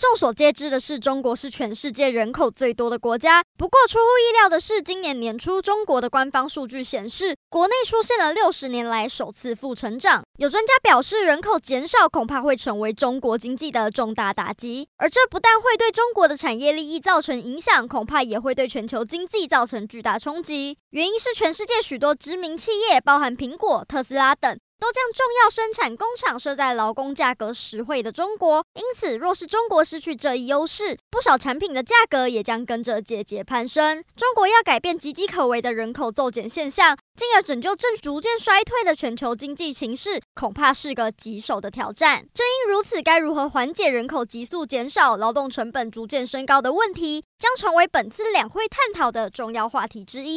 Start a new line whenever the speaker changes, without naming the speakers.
众所皆知的是，中国是全世界人口最多的国家。不过，出乎意料的是，今年年初，中国的官方数据显示，国内出现了六十年来首次负成长。有专家表示，人口减少恐怕会成为中国经济的重大打击，而这不但会对中国的产业利益造成影响，恐怕也会对全球经济造成巨大冲击。原因是全世界许多知名企业，包含苹果、特斯拉等。都将重要生产工厂设在劳工价格实惠的中国，因此，若是中国失去这一优势，不少产品的价格也将跟着节节攀升。中国要改变岌岌可危的人口骤减现象，进而拯救正逐渐衰退的全球经济情势，恐怕是个棘手的挑战。正因如此，该如何缓解人口急速减少、劳动成本逐渐升高的问题，将成为本次两会探讨的重要话题之一。